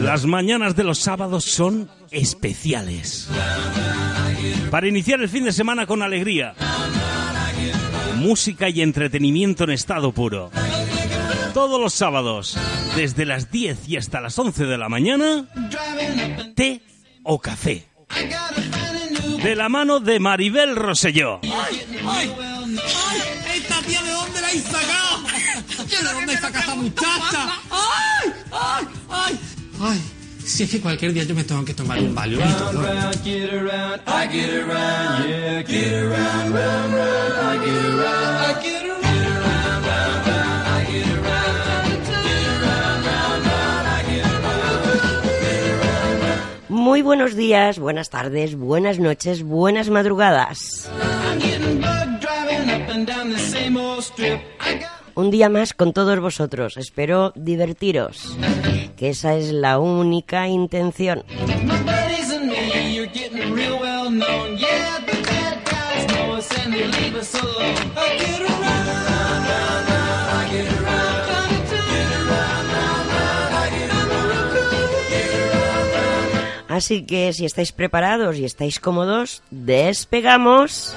Las mañanas de los sábados son especiales. Para iniciar el fin de semana con alegría. Música y entretenimiento en estado puro. Todos los sábados, desde las 10 y hasta las 11 de la mañana, té o café. De la mano de Maribel Rosselló. ¡Ay! ¡Ay! ¿Esta tía de dónde la habéis sacado? ¿De dónde sacado esta muchacha? ¡Ay! ¡Ay! ¡Ay! ¡Ay! Si es que cualquier día yo me tengo que tomar un valiolito, ¿no? Muy buenos días, buenas tardes, buenas noches, buenas madrugadas. Un día más con todos vosotros. Espero divertiros, que esa es la única intención. Así que si estáis preparados y estáis cómodos, despegamos.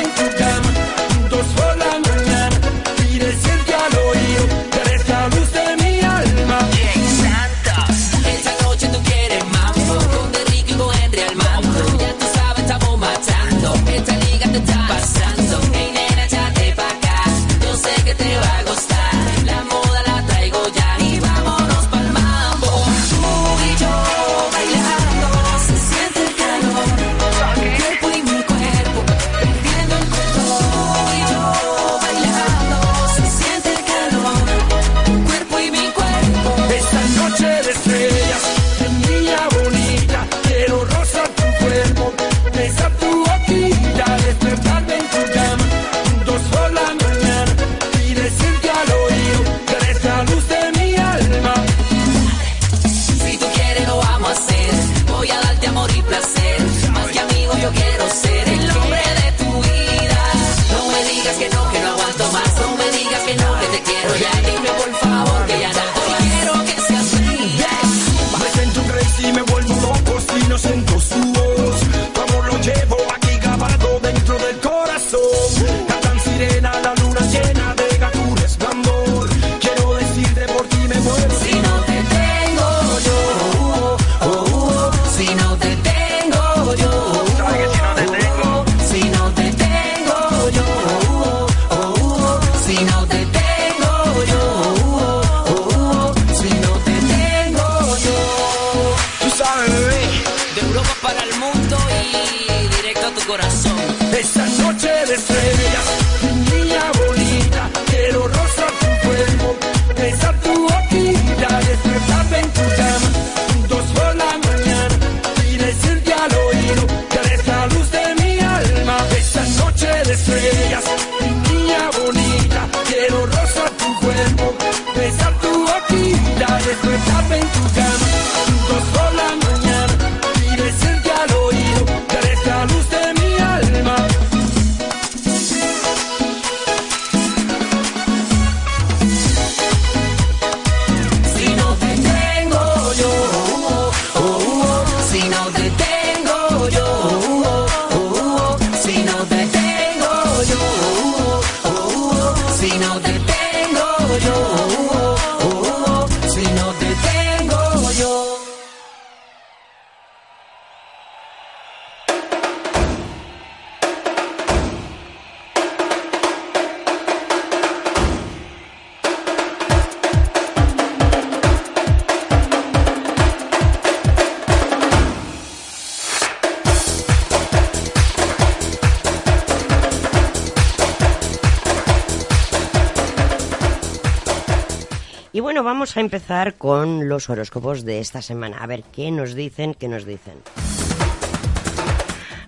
Vamos a empezar con los horóscopos de esta semana. A ver qué nos dicen, qué nos dicen.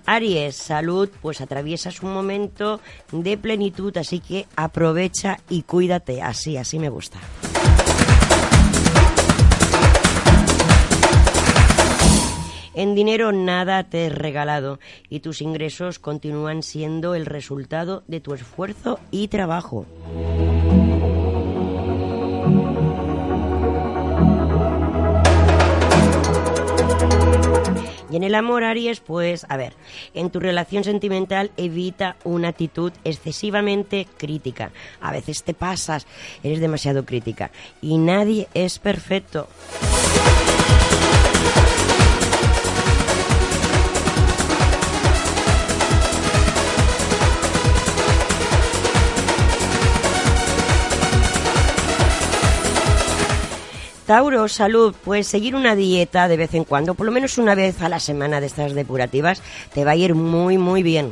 Aries, salud, pues atraviesas un momento de plenitud, así que aprovecha y cuídate. Así, así me gusta. En dinero nada te es regalado y tus ingresos continúan siendo el resultado de tu esfuerzo y trabajo. Y en el amor, Aries, pues, a ver, en tu relación sentimental evita una actitud excesivamente crítica. A veces te pasas, eres demasiado crítica. Y nadie es perfecto. Tauro, salud, pues seguir una dieta de vez en cuando, por lo menos una vez a la semana de estas depurativas, te va a ir muy, muy bien.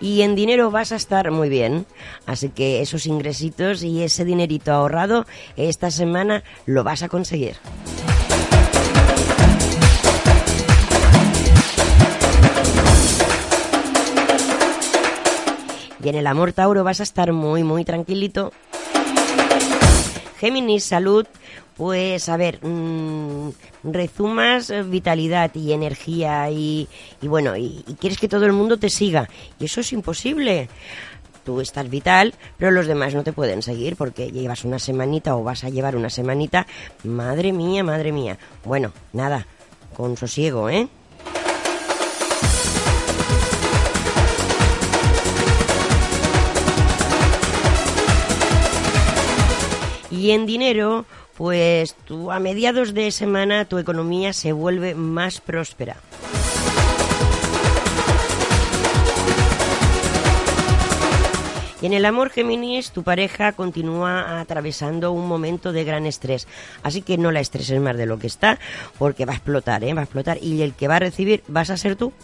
y en dinero vas a estar muy bien. Así que esos ingresitos y ese dinerito ahorrado esta semana lo vas a conseguir. Y en el amor Tauro vas a estar muy, muy tranquilito. Géminis, salud. Pues a ver, mm, rezumas eh, vitalidad y energía y, bueno, y, y quieres que todo el mundo te siga. Y eso es imposible tú estás vital, pero los demás no te pueden seguir porque llevas una semanita o vas a llevar una semanita. Madre mía, madre mía. Bueno, nada, con sosiego, ¿eh? Y en dinero, pues tú a mediados de semana tu economía se vuelve más próspera. Y en el amor Géminis, tu pareja continúa atravesando un momento de gran estrés. Así que no la estreses más de lo que está, porque va a explotar, ¿eh? va a explotar. Y el que va a recibir vas a ser tú.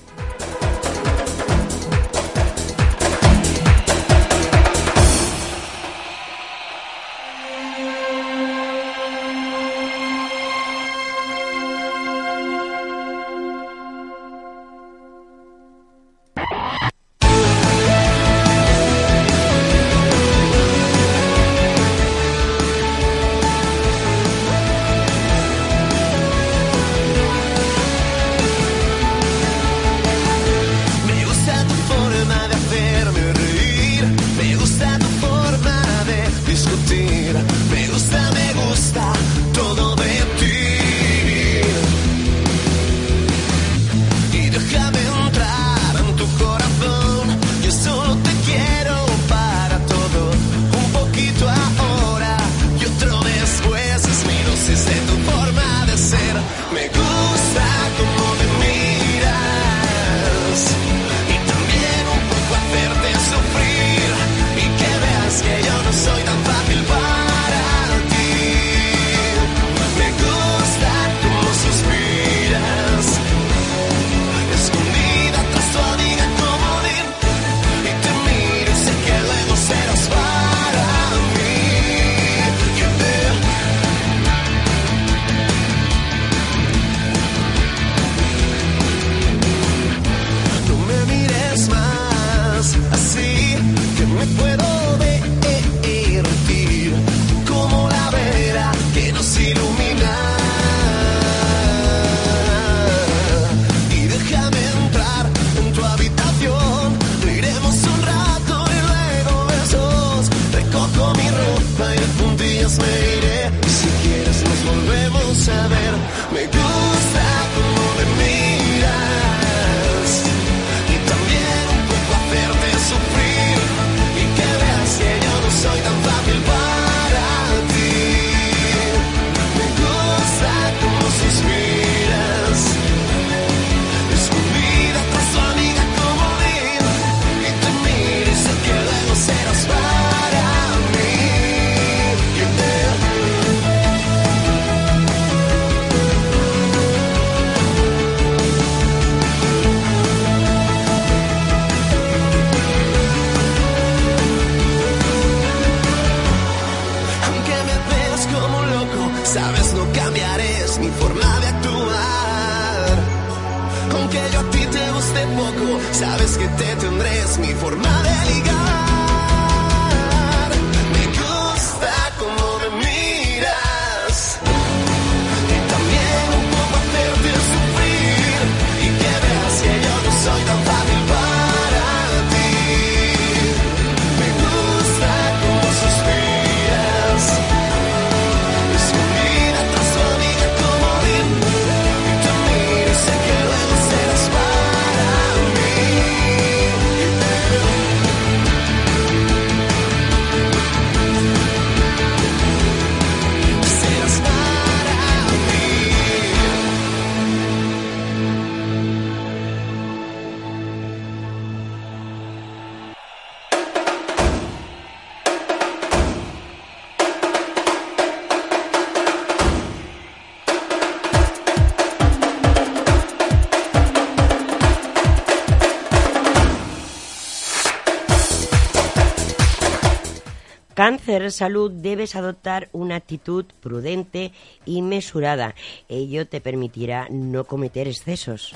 Salud, debes adoptar una actitud prudente y mesurada. Ello te permitirá no cometer excesos.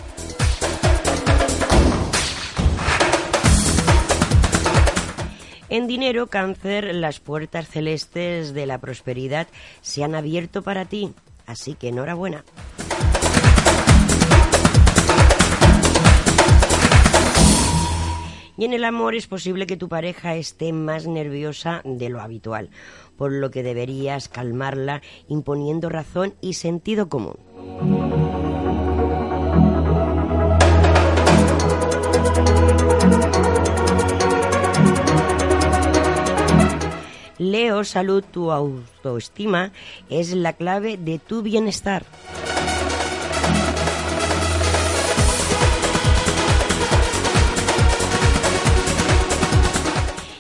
En dinero, cáncer, las puertas celestes de la prosperidad se han abierto para ti, así que enhorabuena. Y en el amor es posible que tu pareja esté más nerviosa de lo habitual, por lo que deberías calmarla imponiendo razón y sentido común. Leo, salud, tu autoestima es la clave de tu bienestar.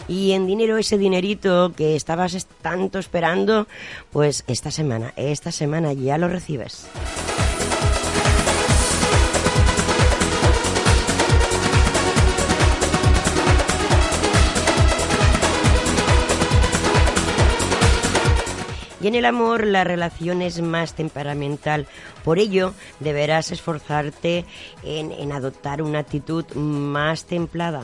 Y en dinero, ese dinerito que estabas es- tanto esperando, pues esta semana, esta semana ya lo recibes. Y en el amor la relación es más temperamental. Por ello, deberás esforzarte en, en adoptar una actitud más templada.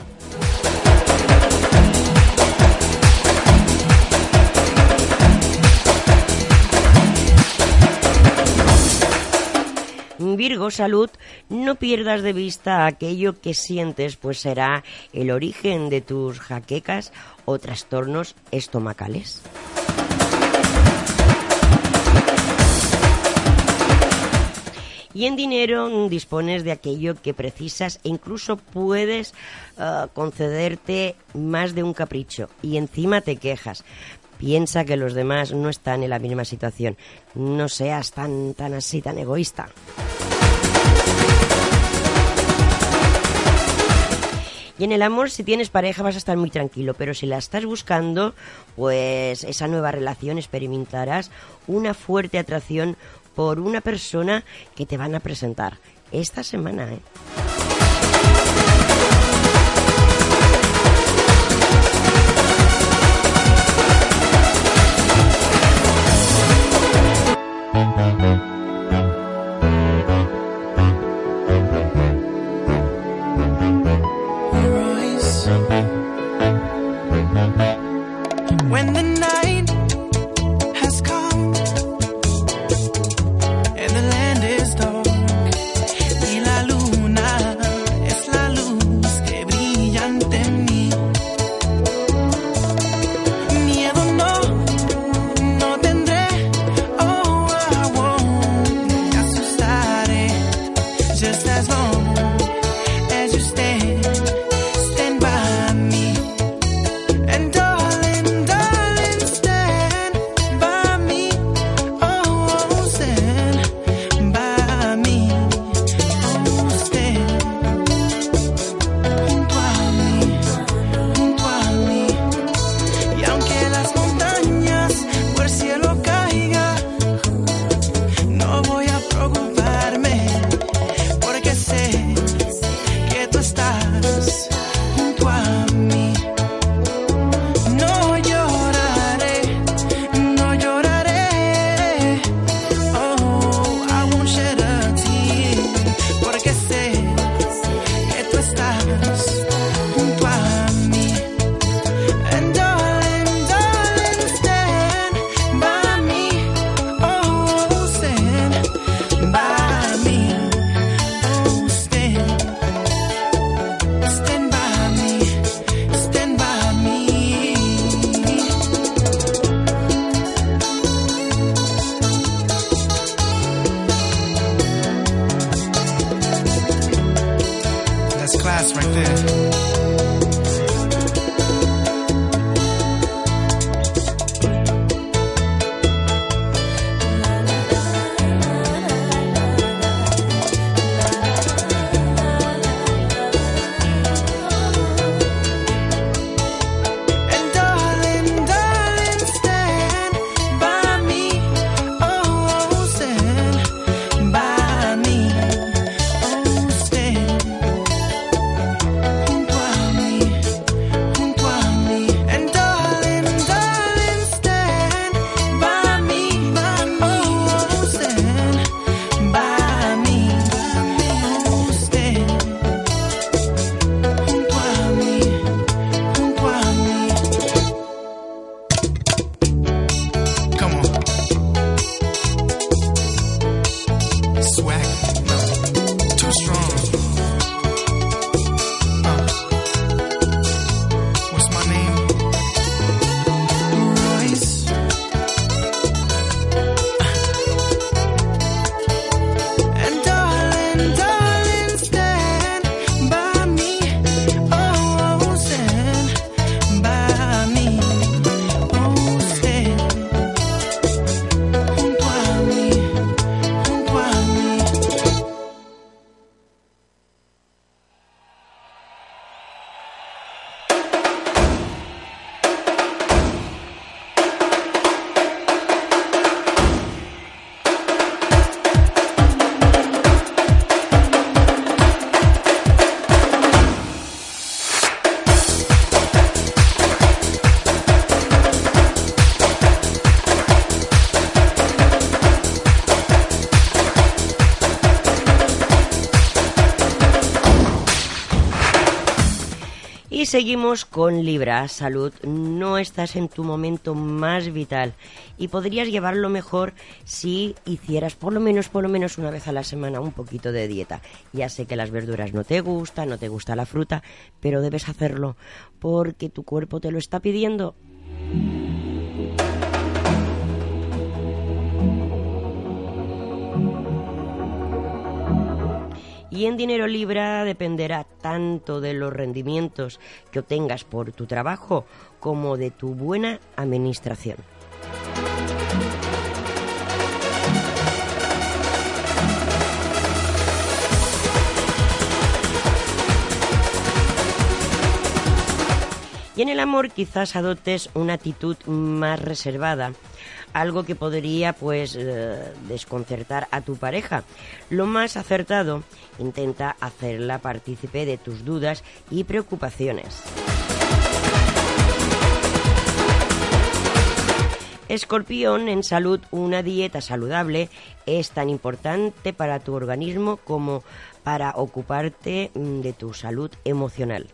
Virgo, salud, no pierdas de vista aquello que sientes, pues será el origen de tus jaquecas o trastornos estomacales. Y en dinero dispones de aquello que precisas e incluso puedes ah, concederte más de un capricho y encima te quejas. Piensa que los demás no están en la misma situación. No seas tan, tan así, tan egoísta. Y en el amor, si tienes pareja, vas a estar muy tranquilo, pero si la estás buscando, pues esa nueva relación experimentarás una fuerte atracción por una persona que te van a presentar esta semana. ¿eh? When the night seguimos con Libra, salud. No estás en tu momento más vital y podrías llevarlo mejor si hicieras por lo menos, por lo menos una vez a la semana un poquito de dieta. Ya sé que las verduras no te gustan, no te gusta la fruta, pero debes hacerlo porque tu cuerpo te lo está pidiendo. Y en dinero libra dependerá tanto de los rendimientos que obtengas por tu trabajo como de tu buena administración. Y en el amor quizás adoptes una actitud más reservada, algo que podría pues eh, desconcertar a tu pareja. Lo más acertado, intenta hacerla partícipe de tus dudas y preocupaciones. Escorpión, en salud, una dieta saludable es tan importante para tu organismo como para ocuparte mm, de tu salud emocional.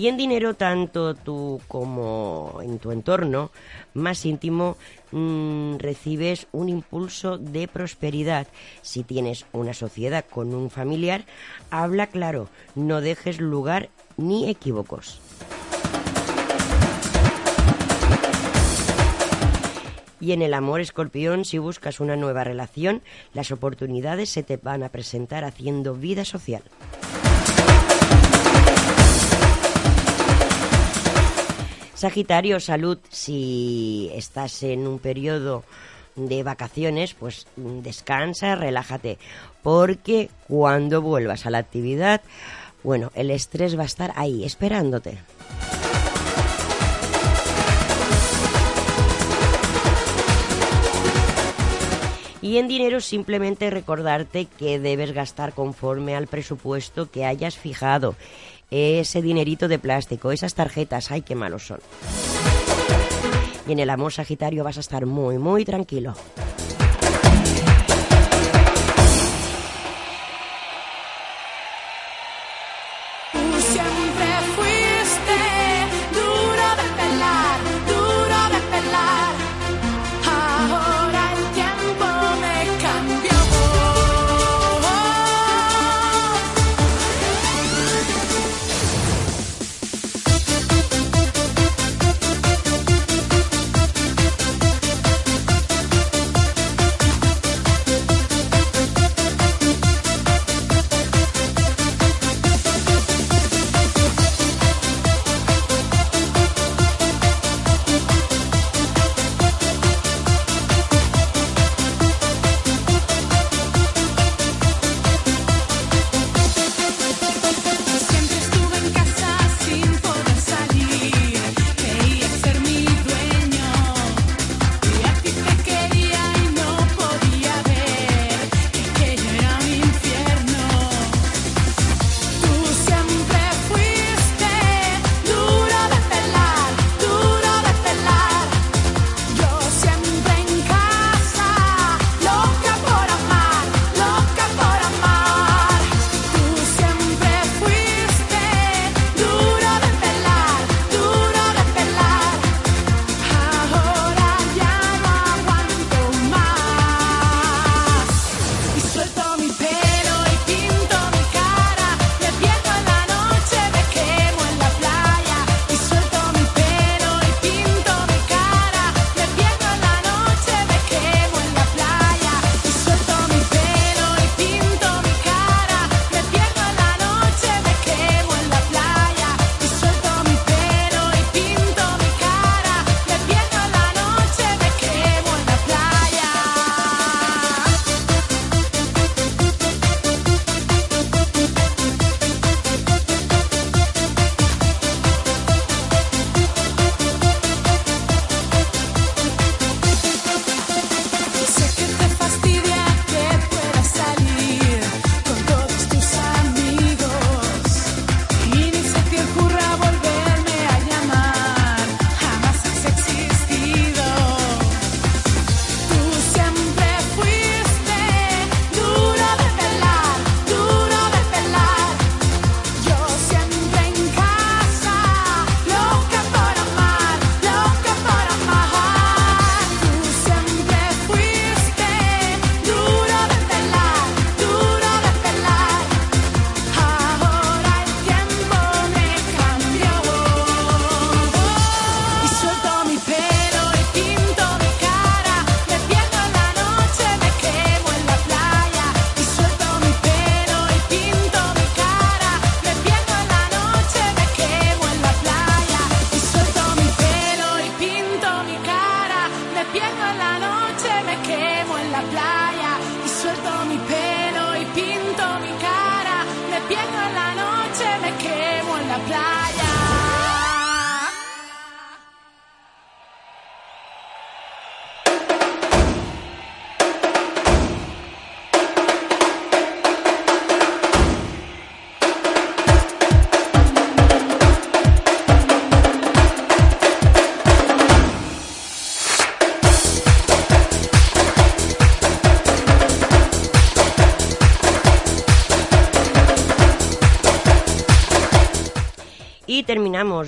Y en dinero, tanto tú como en tu entorno más íntimo, mm, recibes un impulso de prosperidad. Si tienes una sociedad con un familiar, habla claro, no dejes lugar ni equívocos. Y en el amor escorpión, si buscas una nueva relación, las oportunidades se te van a presentar haciendo vida social. Sagitario, salud, si estás en un periodo de vacaciones, pues mm, descansa, relájate, porque cuando vuelvas a la actividad, bueno, el estrés va a estar ahí, esperándote. Y en dinero simplemente recordarte que debes gastar conforme al presupuesto que hayas fijado. Ese dinerito de plástico, esas tarjetas, ay, qué malos son. Y en el amor sagitario vas a estar muy, muy tranquilo.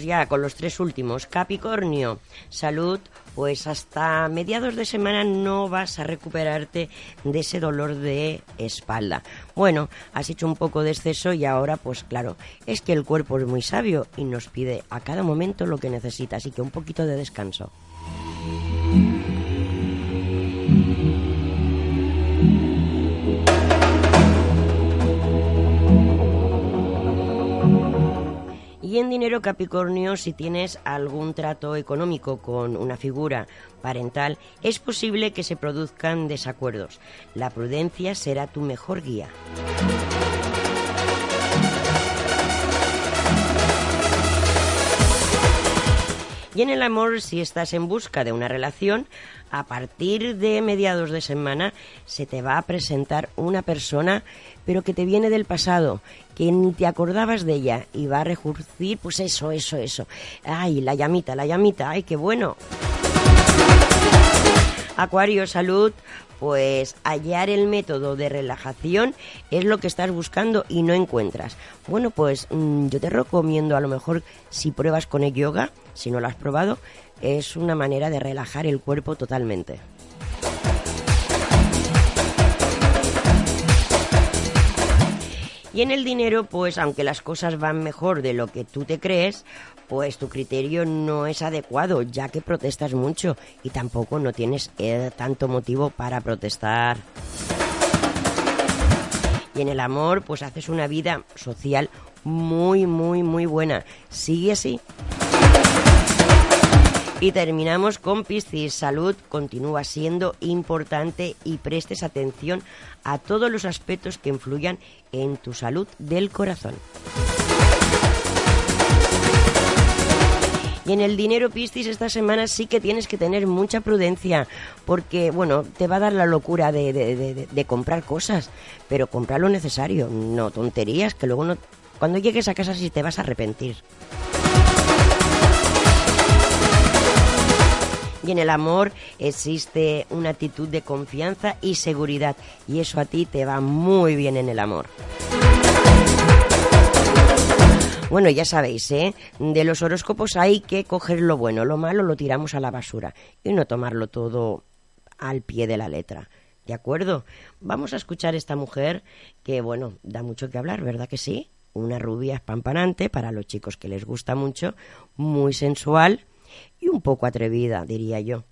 Ya con los tres últimos. Capricornio, salud, pues hasta mediados de semana no vas a recuperarte de ese dolor de espalda. Bueno, has hecho un poco de exceso y ahora, pues claro, es que el cuerpo es muy sabio y nos pide a cada momento lo que necesita, así que un poquito de descanso. Y en dinero Capricornio, si tienes algún trato económico con una figura parental, es posible que se produzcan desacuerdos. La prudencia será tu mejor guía. Y en el amor, si estás en busca de una relación, a partir de mediados de semana se te va a presentar una persona, pero que te viene del pasado, que ni te acordabas de ella y va a rejurcir, pues eso, eso, eso. Ay, la llamita, la llamita, ay, qué bueno. Acuario, salud, pues hallar el método de relajación es lo que estás buscando y no encuentras. Bueno, pues mm, yo te recomiendo a lo mejor si pruebas con el yoga, si no lo has probado, es una manera de relajar el cuerpo totalmente. Y en el dinero, pues aunque las cosas van mejor de lo que tú te crees, pues tu criterio no es adecuado, ya que protestas mucho y tampoco no tienes eh, tanto motivo para protestar. Y en el amor, pues haces una vida social muy, muy, muy buena. Sigue así. Y terminamos con Piscis. Salud continúa siendo importante y prestes atención a todos los aspectos que influyan en tu salud del corazón. Y en el dinero Piscis esta semana sí que tienes que tener mucha prudencia porque, bueno, te va a dar la locura de, de- comprar cosas, pero comprar lo necesario, no tonterías que luego no... Cuando llegues a casa sí te vas a arrepentir. Y en el amor existe una actitud de confianza y seguridad. Y eso a ti te va muy bien en el amor. Bueno, ya sabéis, ¿eh? De los horóscopos hay que coger lo bueno, lo malo lo tiramos a la basura y no tomarlo todo al pie de la letra. ¿De acuerdo? Vamos a escuchar esta mujer que, bueno, da mucho que hablar, ¿verdad que sí? Una rubia espampanante para los chicos que les gusta mucho, muy sensual y un poco atrevida, diría yo.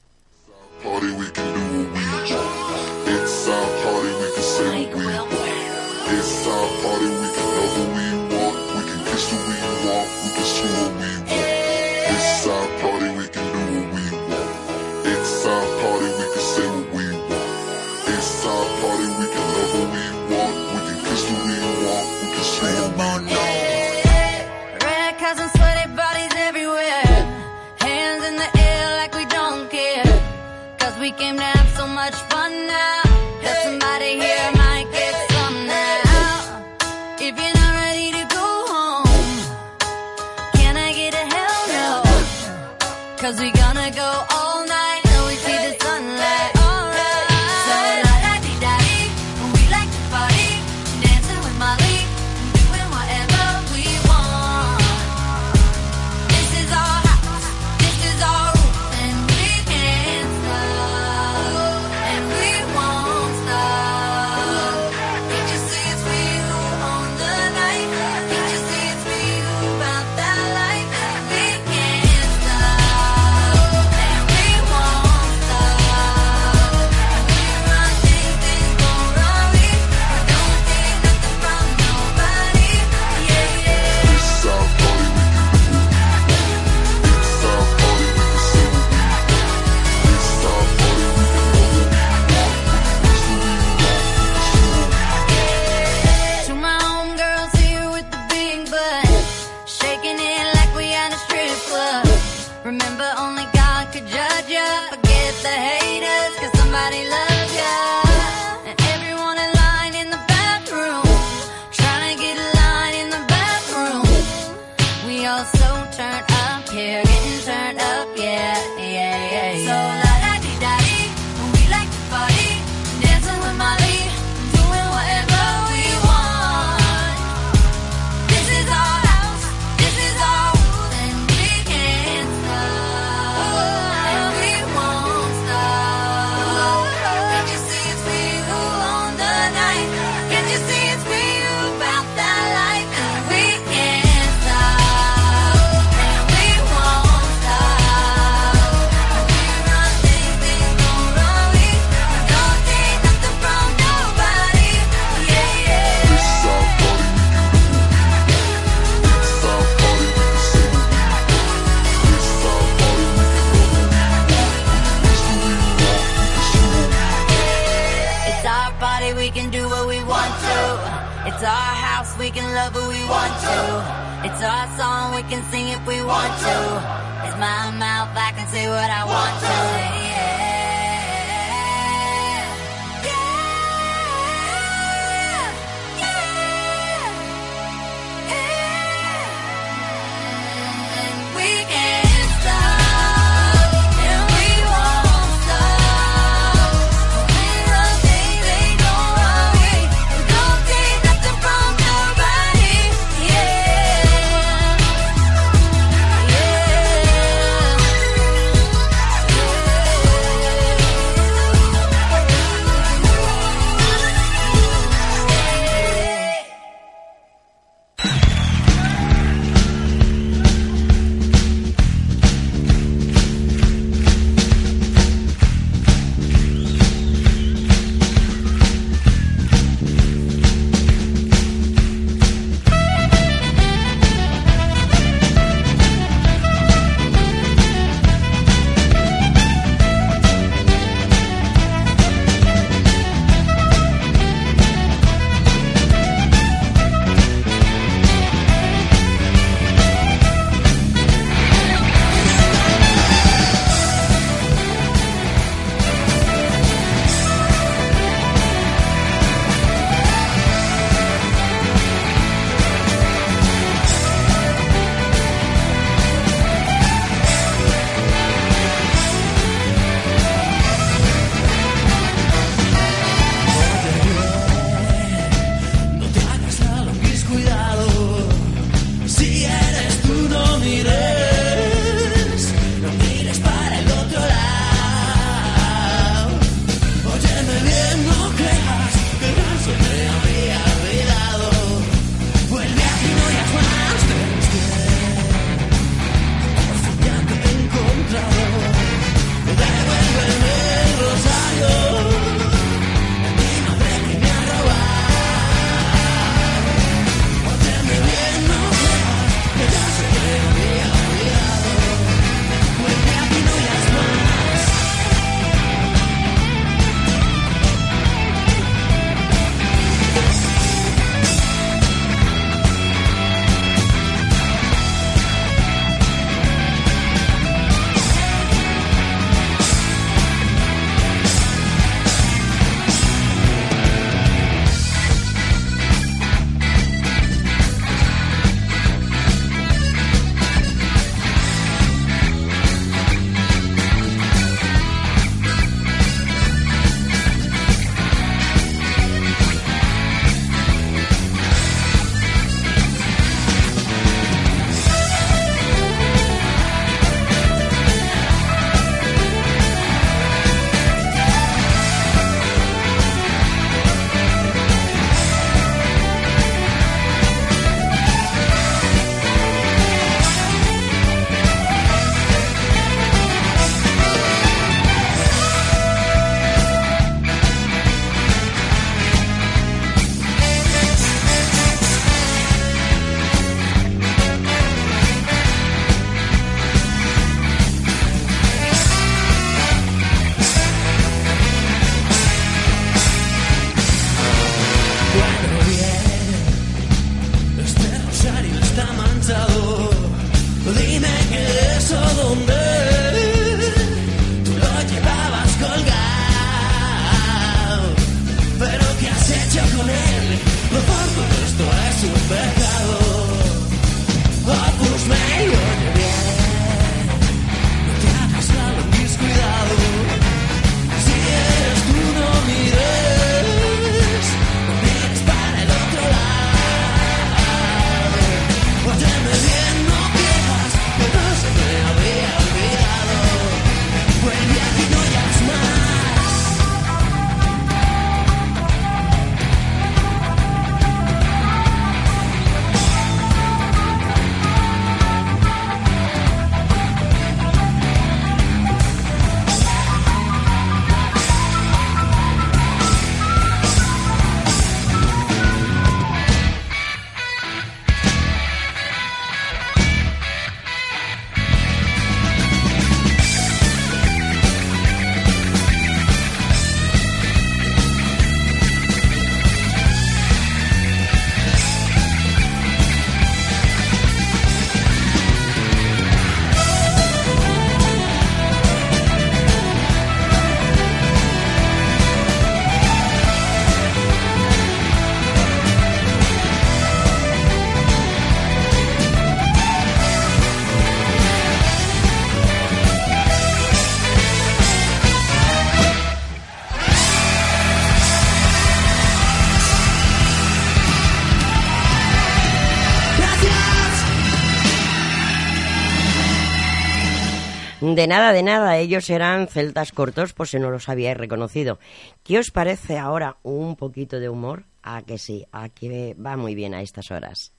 De nada, de nada, ellos eran celtas cortos, pues si no los habíais reconocido. ¿Qué os parece ahora un poquito de humor? A que sí, a que va muy bien a estas horas.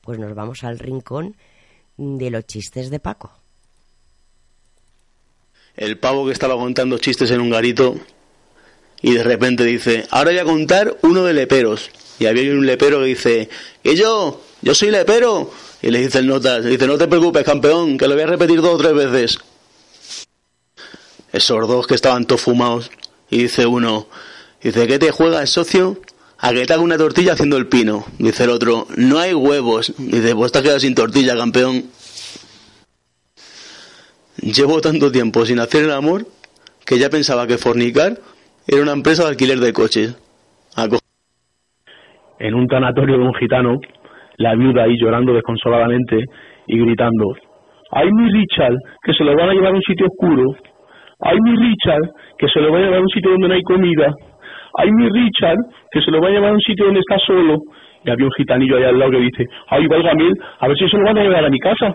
Pues nos vamos al rincón de los chistes de Paco. el pavo que estaba contando chistes en un garito y de repente dice, ahora voy a contar uno de leperos. Y había un lepero que dice, ¿y yo? ¿Yo soy lepero? Y le dice el notas, dice, no te preocupes, campeón, que lo voy a repetir dos o tres veces. Esos dos que estaban todos fumados. Y dice uno, dice, ¿qué te juegas, socio? A que te haga una tortilla haciendo el pino. Dice el otro, no hay huevos. Dice, pues te has quedado sin tortilla, campeón. Llevo tanto tiempo sin hacer el amor que ya pensaba que fornicar era una empresa de alquiler de coches. En un tanatorio de un gitano, la viuda ahí llorando desconsoladamente y gritando, ¡ay mi Richard, que se lo van a llevar a un sitio oscuro! ¡ay mi Richard, que se lo van a llevar a un sitio donde no hay comida! ¡ay mi Richard, que se lo va a llevar a un sitio donde está solo! Y había un gitanillo ahí al lado que dice, ¡ay válgame, a ver si se lo van a llevar a mi casa!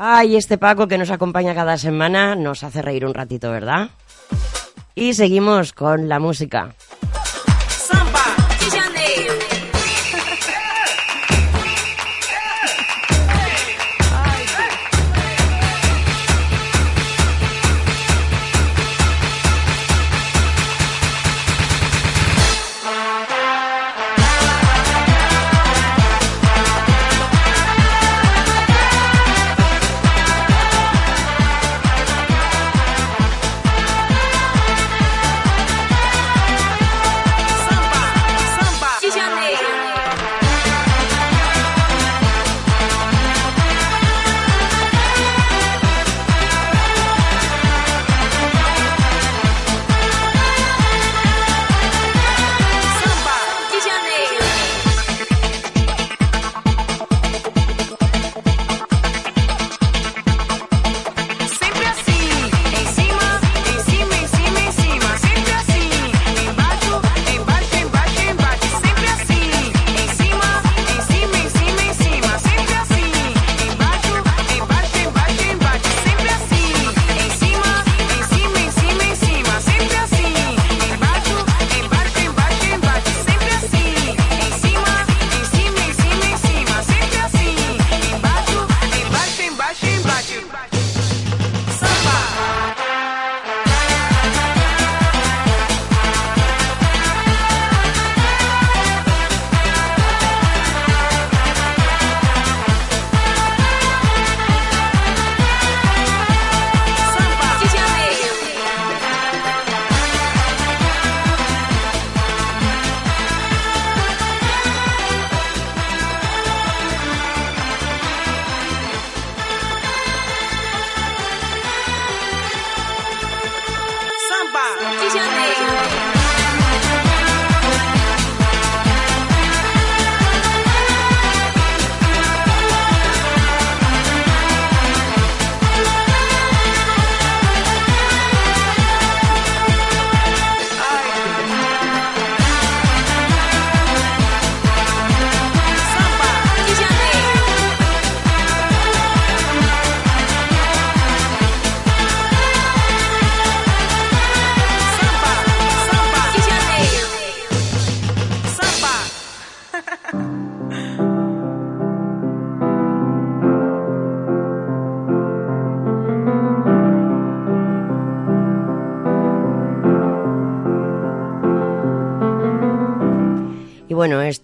Ay, este Paco que nos acompaña cada semana nos hace reír un ratito, ¿verdad? Y seguimos con la música.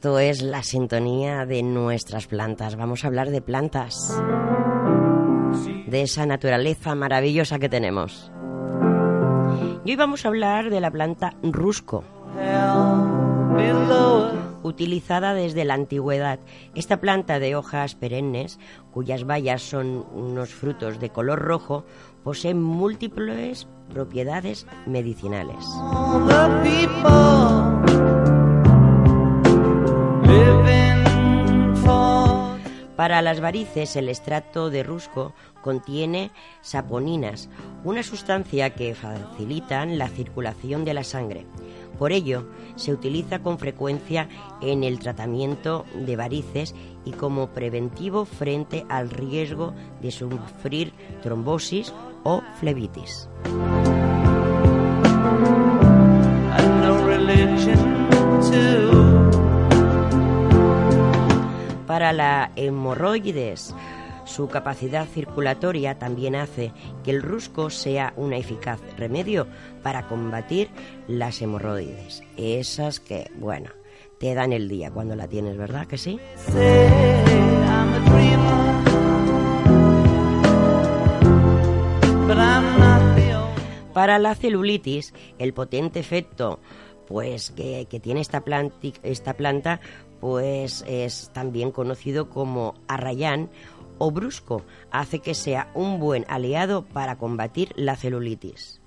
Esto es la sintonía de nuestras plantas. Vamos a hablar de plantas. De esa naturaleza maravillosa que tenemos. Y hoy vamos a hablar de la planta rusco. Utilizada desde la antigüedad, esta planta de hojas perennes, cuyas bayas son unos frutos de color rojo, posee múltiples propiedades medicinales. Para las varices, el extracto de rusco contiene saponinas, una sustancia que facilitan la circulación de la sangre. Por ello, se utiliza con frecuencia en el tratamiento de varices y como preventivo frente al riesgo de sufrir trombosis o flebitis. Para la hemorroides, su capacidad circulatoria también hace que el rusco sea un eficaz remedio para combatir las hemorroides. Esas que, bueno, te dan el día cuando la tienes, ¿verdad que sí? Para la celulitis, el potente efecto pues que, tiene esta planta pues es también conocido como arrayán o brusco. Hace que sea un buen aliado para combatir la celulitis.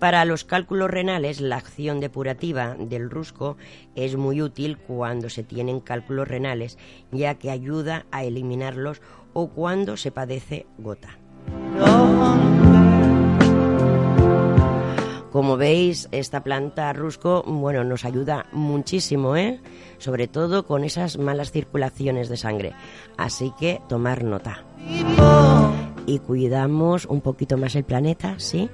Para los cálculos renales, la acción depurativa del rusco es muy útil cuando se tienen cálculos renales, ya que ayuda a eliminarlos o cuando se padece gota. Como veis, esta planta rusco, bueno, nos ayuda muchísimo, ¿eh? Sobre todo con esas malas circulaciones de sangre. Así que tomar nota. Y cuidamos un poquito más el planeta, ¿sí?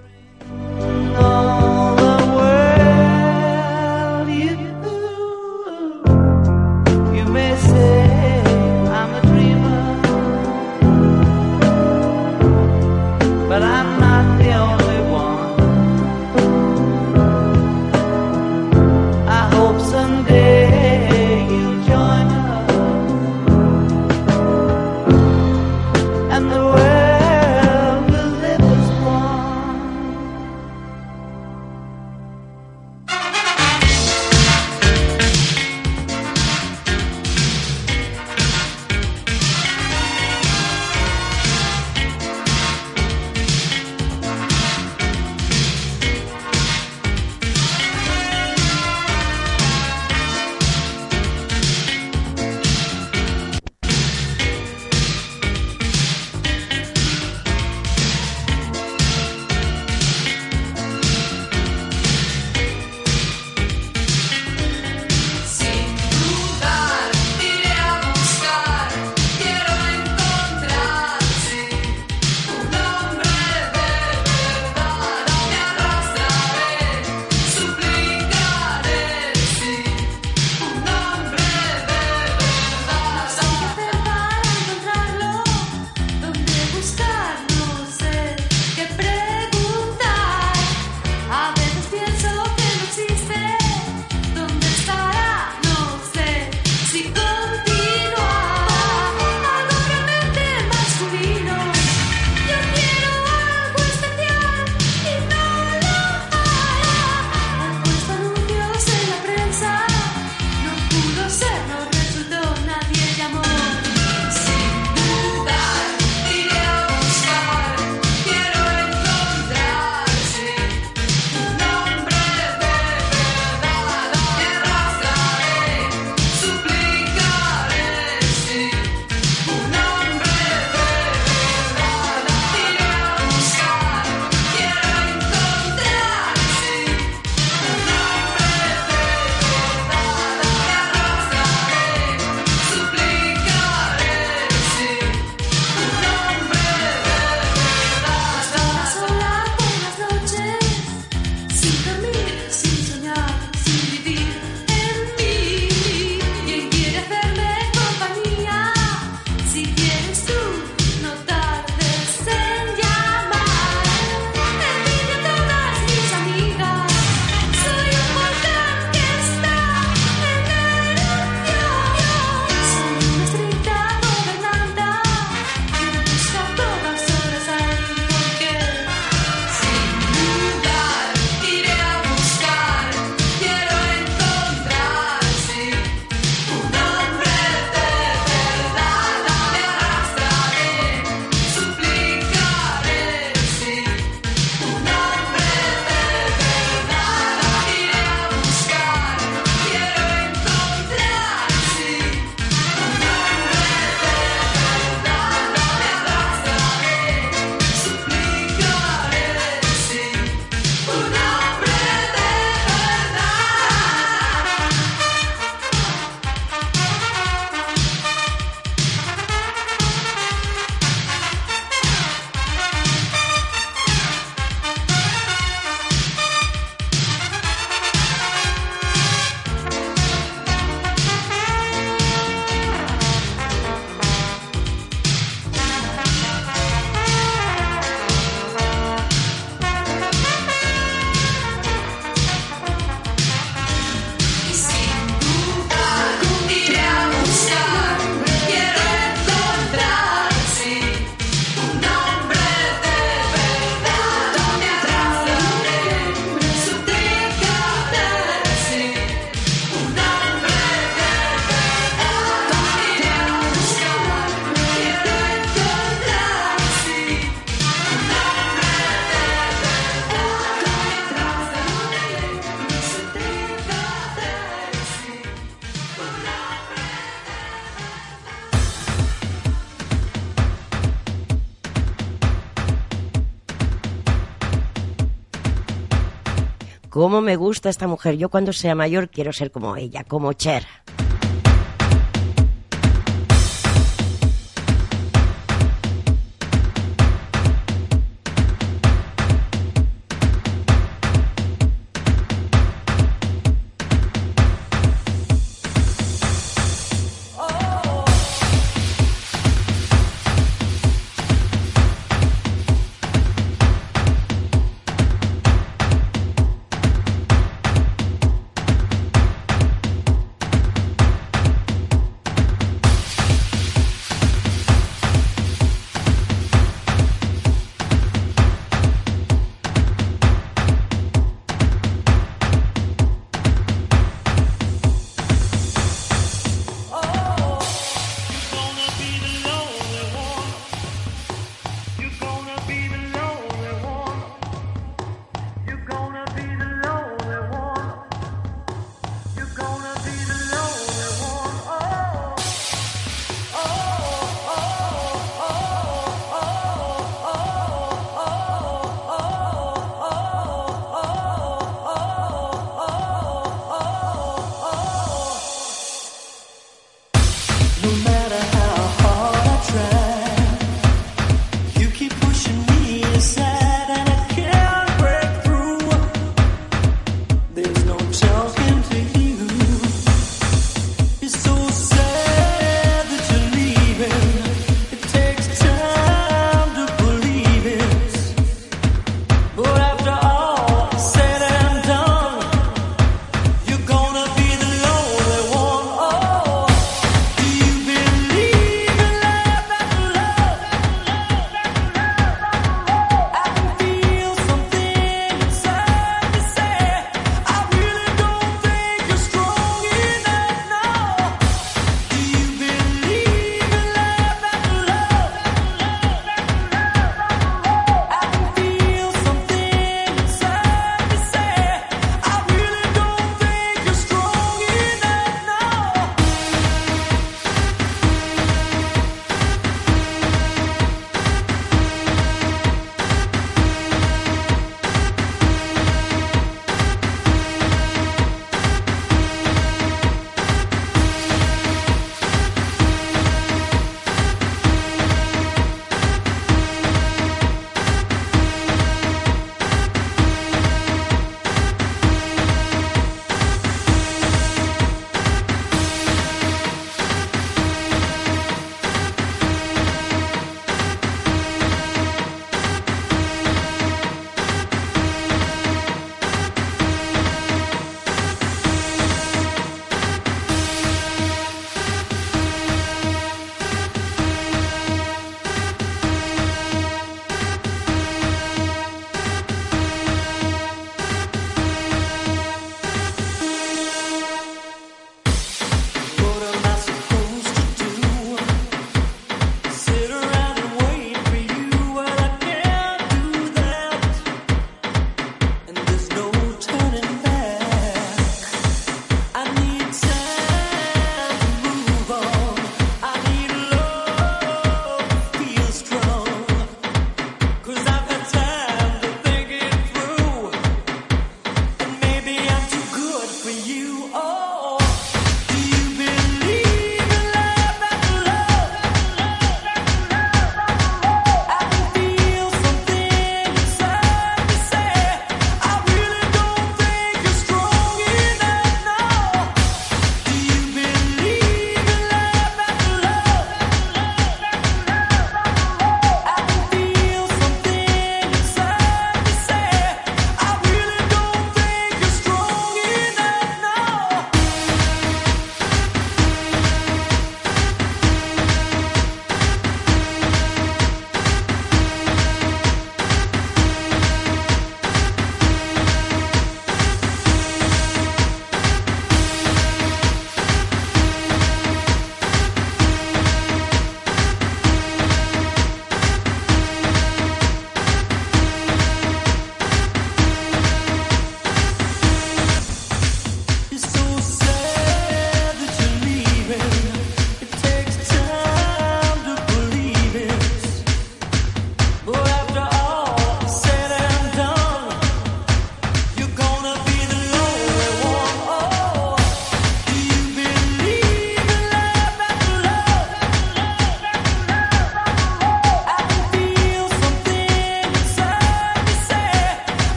Cómo me gusta esta mujer. Yo cuando sea mayor quiero ser como ella, como Cher.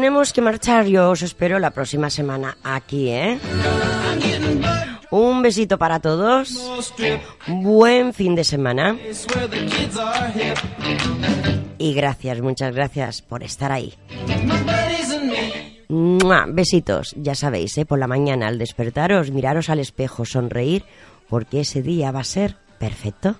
Tenemos que marchar. Yo os espero la próxima semana aquí, ¿eh? Un besito para todos. Buen fin de semana. Y gracias, muchas gracias por estar ahí. Besitos, ya sabéis, ¿eh? por la mañana al despertaros, miraros al espejo, sonreír, porque ese día va a ser perfecto.